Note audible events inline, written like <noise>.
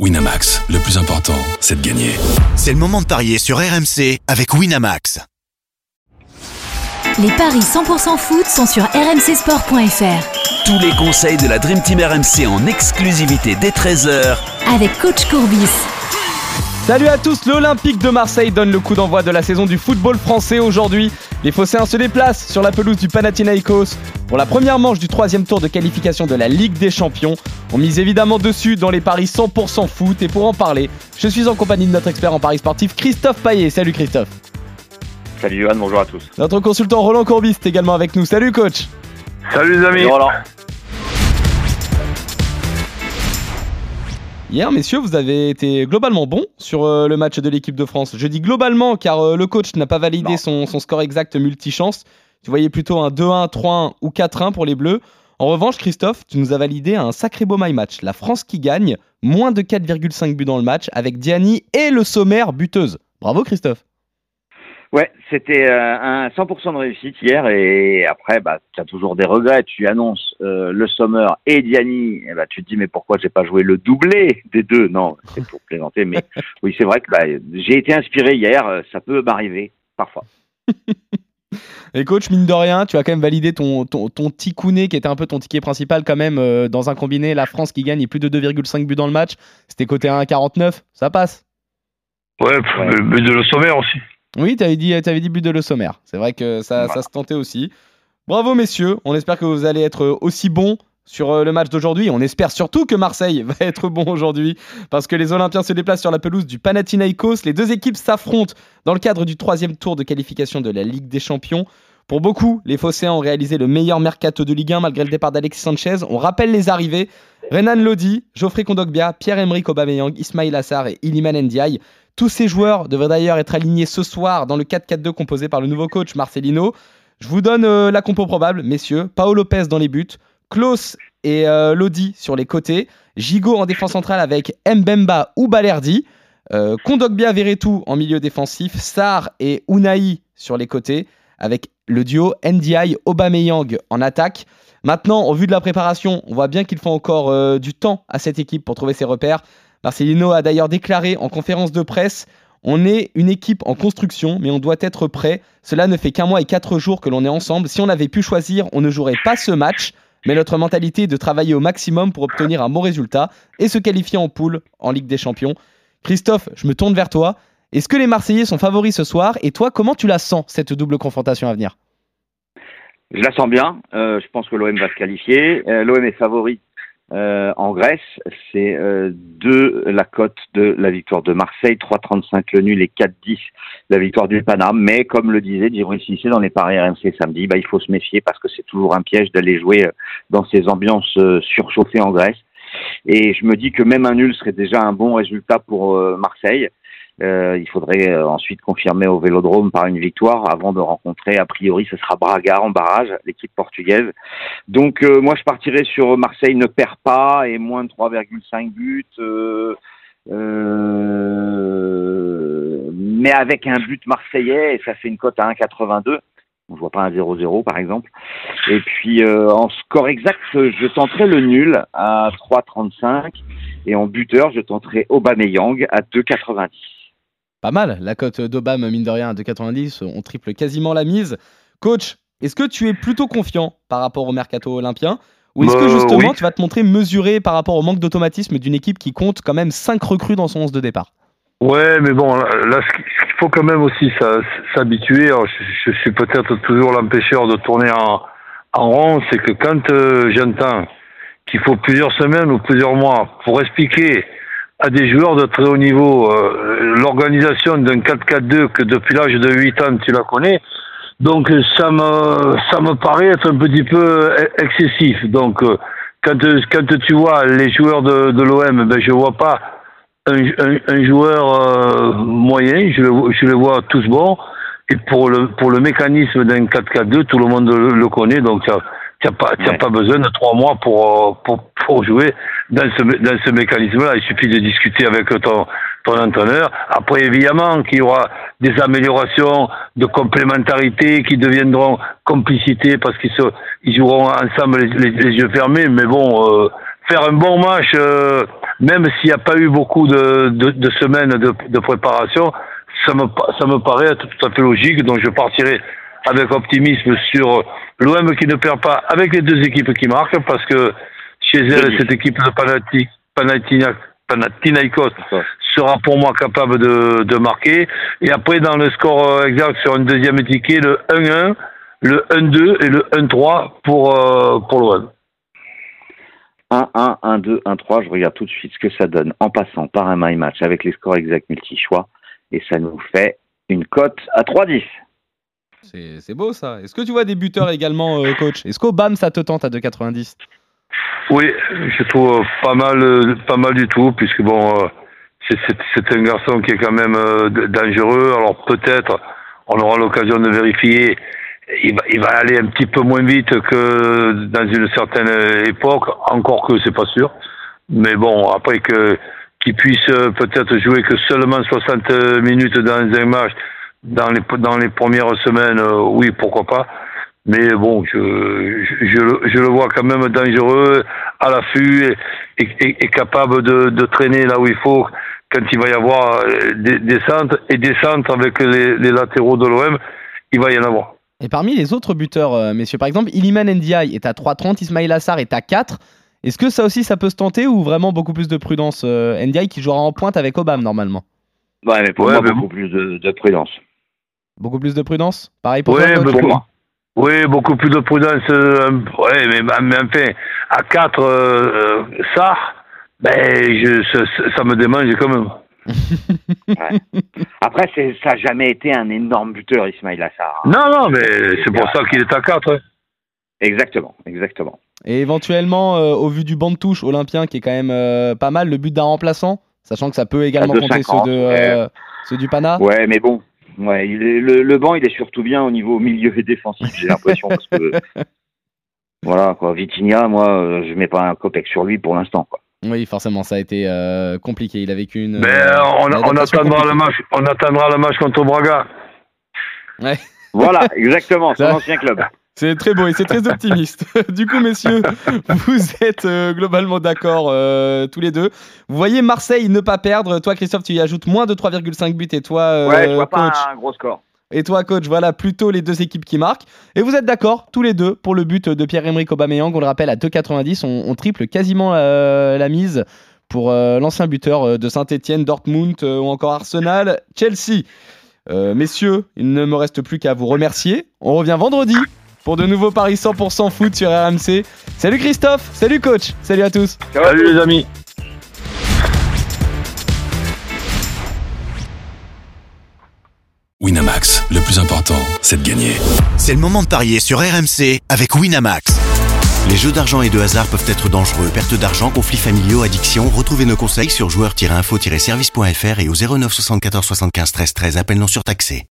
Winamax, le plus important, c'est de gagner. C'est le moment de parier sur RMC avec Winamax. Les paris 100% foot sont sur rmcsport.fr. Tous les conseils de la Dream Team RMC en exclusivité dès 13h Avec coach Courbis. Salut à tous, l'Olympique de Marseille donne le coup d'envoi de la saison du football français aujourd'hui. Les Phocéens se déplacent sur la pelouse du Panathinaikos pour la première manche du troisième tour de qualification de la Ligue des Champions. On mise évidemment dessus dans les paris 100% foot et pour en parler, je suis en compagnie de notre expert en paris sportif Christophe Paillet. Salut Christophe. Salut Johan, bonjour à tous. Notre consultant Roland Courbis est également avec nous. Salut coach. Salut les amis. Salut Roland. Hier, messieurs, vous avez été globalement bon sur euh, le match de l'équipe de France. Je dis globalement car euh, le coach n'a pas validé son, son score exact multichance. Tu voyais plutôt un 2-1, 3-1 ou 4-1 pour les Bleus. En revanche, Christophe, tu nous as validé un sacré beau my match. La France qui gagne, moins de 4,5 buts dans le match, avec Diani et le sommaire buteuse. Bravo Christophe. Ouais, c'était euh, un 100% de réussite hier et après, bah, tu as toujours des regrets. Tu annonces euh, le Sommer et Diani, et bah, tu te dis mais pourquoi j'ai pas joué le doublé des deux? Non, c'est pour plaisanter, mais <laughs> oui, c'est vrai que bah, j'ai été inspiré hier. euh, Ça peut m'arriver parfois. <laughs> Et coach, mine de rien, tu as quand même validé ton, ton, ton qui était un peu ton ticket principal quand même euh, dans un combiné. La France qui gagne et plus de 2,5 buts dans le match. C'était côté 1,49. Ça passe. Ouais, but de le sommaire aussi. Oui, tu avais dit, t'avais dit but de Le Sommaire. C'est vrai que ça, ça se tentait aussi. Bravo, messieurs. On espère que vous allez être aussi bons sur euh, le match d'aujourd'hui. On espère surtout que Marseille <laughs> va être bon aujourd'hui parce que les Olympiens se déplacent sur la pelouse du Panathinaikos. Les deux équipes s'affrontent dans le cadre du troisième tour de qualification de la Ligue des Champions. Pour beaucoup, les Phocéens ont réalisé le meilleur mercato de Ligue 1 malgré le départ d'Alexis Sanchez. On rappelle les arrivées. Renan Lodi, Geoffrey Kondogbia, Pierre-Emerick Aubameyang, Ismail Assar et Iliman Ndiaye. Tous ces joueurs devraient d'ailleurs être alignés ce soir dans le 4-4-2 composé par le nouveau coach Marcelino. Je vous donne euh, la compo probable, messieurs. Paolo Lopez dans les buts, Klaus et euh, Lodi sur les côtés, Gigot en défense centrale avec Mbemba ou Balerdi, euh, Kondogbia Veretout en milieu défensif, Sar et Unai sur les côtés, avec le duo NDI Aubameyang en attaque. Maintenant, au vu de la préparation, on voit bien qu'il faut encore euh, du temps à cette équipe pour trouver ses repères. Marcelino a d'ailleurs déclaré en conférence de presse On est une équipe en construction, mais on doit être prêt. Cela ne fait qu'un mois et quatre jours que l'on est ensemble. Si on avait pu choisir, on ne jouerait pas ce match. Mais notre mentalité est de travailler au maximum pour obtenir un bon résultat et se qualifier en poule en Ligue des Champions. Christophe, je me tourne vers toi. Est-ce que les Marseillais sont favoris ce soir? Et toi, comment tu la sens, cette double confrontation à venir? Je la sens bien. Euh, je pense que l'OM va se qualifier. Euh, L'OM est favori euh, en Grèce. C'est euh, la cote de la victoire de Marseille, 3,35 le nul et 4,10 la victoire du Paname. Mais comme le disait Djibril Cissé dans les paris RMC samedi, bah, il faut se méfier parce que c'est toujours un piège d'aller jouer euh, dans ces ambiances euh, surchauffées en Grèce. Et je me dis que même un nul serait déjà un bon résultat pour Marseille. Euh, il faudrait euh, ensuite confirmer au Vélodrome par une victoire avant de rencontrer, a priori, ce sera Braga en barrage, l'équipe portugaise. Donc euh, moi, je partirais sur Marseille ne perd pas et moins de 3,5 buts. mais avec un but marseillais, et ça fait une cote à 1,82. On ne voit pas un 0-0 par exemple. Et puis en score exact, je tenterai le nul à 3,35 et en buteur, je tenterai Aubameyang à 2,90. Pas mal, la cote d'Obam, mine de rien, à 2,90. On triple quasiment la mise. Coach, est-ce que tu es plutôt confiant par rapport au mercato olympien Ou est-ce que Bah, justement oui. tu vas te montrer mesuré par rapport au manque d'automatisme d'une équipe qui compte quand même 5 recrues dans son 11 de départ? Ouais, mais bon, là, ce qu'il faut quand même aussi s'habituer. Je, je suis peut-être toujours l'empêcheur de tourner en, en rond. C'est que quand euh, j'entends qu'il faut plusieurs semaines ou plusieurs mois pour expliquer à des joueurs de très haut niveau euh, l'organisation d'un 4-4-2 que depuis l'âge de 8 ans tu la connais, donc ça me ça me paraît être un petit peu e- excessif. Donc euh, quand quand tu vois les joueurs de, de l'OM, ben je vois pas un, un, un joueur euh, moyen, je le, je le vois tous bons. Et pour le pour le mécanisme d'un 4-4-2, tout le monde le, le connaît, donc tu n'as pas t'as Ouais. pas besoin de trois mois pour euh, pour pour jouer dans ce dans ce mécanisme-là. Il suffit de discuter avec ton ton entraîneur. Après, évidemment, qu'il y aura des améliorations de complémentarité qui deviendront complicité parce qu'ils se, ils joueront ensemble les, les- les yeux fermés. Mais bon, euh, faire un bon match euh, même s'il n'y a pas eu beaucoup de, de, de semaines de, de, préparation, ça me, ça me paraît tout à fait logique. Donc je partirai avec optimisme sur l'OM qui ne perd pas avec les deux équipes qui marquent, parce que chez elle, cette équipe de Panathinaikos sera pour moi capable de, de marquer. Et après, dans le score euh, exact sur une deuxième étiquette, le 1-1, le 1-2 et le 1-3 pour, euh, pour l'OM. 1-1, 1-2, 1-3, je regarde tout de suite ce que ça donne en passant par un my match avec les scores exacts multi-choix et ça nous fait une cote à 3-10. C'est beau ça. Est-ce que tu vois des buteurs également, euh, coach? Est-ce qu'au BAM ça te tente à 2,90 Oui, je trouve pas mal, euh, pas mal du tout, puisque bon, euh, c'est un garçon qui est quand même dangereux. Alors peut-être, on aura l'occasion de vérifier il va, il va aller un petit peu moins vite que dans une certaine époque, encore que c'est pas sûr. Mais bon, après que qu'il puisse peut-être jouer que seulement 60 minutes dans un match, dans les dans les premières semaines, euh, oui, pourquoi pas. Mais bon, je, je, je, le vois quand même dangereux, à l'affût et, et, capable de, de, traîner là où il faut quand il va y avoir des, des centres et des centres avec les, les latéraux de l'OM, il va y en avoir. Et parmi les autres buteurs, euh, messieurs, par exemple, Iliman Ndiaye est à 3,30, Ismail Assar est à 4. Est-ce que ça aussi, ça peut se tenter ou vraiment beaucoup plus de prudence euh, Ndiaye qui jouera en pointe avec Obama normalement? Ouais, mais pour moi, beaucoup plus de, prudence. Beaucoup plus de prudence? Pareil pour, toi, pour moi. Oui, beaucoup plus de prudence. Euh, oui, mais, mais, enfin, à 4, euh, ça, ben, je, ça, me démange quand même. Après, ça n'a jamais été un énorme buteur, Ismail Assar. Hein. Non, non, mais c'est pour ça qu'il est à 4. Exactement, exactement. Et éventuellement, euh, au vu du banc de touche olympien qui est quand même euh, pas mal, le but d'un remplaçant, sachant que ça peut également compter ceux, de, euh, ceux du Pana? Ouais, mais bon, ouais, il est, le, le, banc il est surtout bien au niveau milieu et défensif, j'ai l'impression. parce que, <laughs> voilà, quoi. Vitinia, moi, je mets pas un copec sur lui pour l'instant. Quoi. Oui, forcément, ça a été compliqué. Il a vécu une. Mais on, on, attendra le match, on attendra le match contre Braga. Ouais. Voilà, <laughs> exactement, son ancien club. C'est très beau et c'est très optimiste. <laughs> du coup, messieurs, vous êtes euh, globalement d'accord euh, tous les deux. Vous voyez Marseille ne pas perdre. Toi, Christophe, tu y ajoutes moins de 3,5 buts et toi, euh, ouais, je vois pas un gros score. Et toi, coach, voilà plutôt les deux équipes qui marquent. Et vous êtes d'accord, tous les deux, pour le but de Pierre-Emerick Aubameyang. On le rappelle, à 2,90, on, on, triple quasiment la mise pour l'ancien buteur de Saint-Etienne, Dortmund ou encore Arsenal, Chelsea. messieurs, il ne me reste plus qu'à vous remercier. On revient vendredi pour de nouveaux paris 100% foot sur RMC. Salut Christophe, salut coach, salut à tous. Salut les amis. Winamax, le plus important, c'est de gagner. C'est le moment de parier sur RMC avec Winamax. Les jeux d'argent et de hasard peuvent être dangereux. Perte d'argent, conflits familiaux, addiction. Retrouvez nos conseils sur joueurs-info-service.fr et au 09 74 75 13 13. Appel non surtaxé.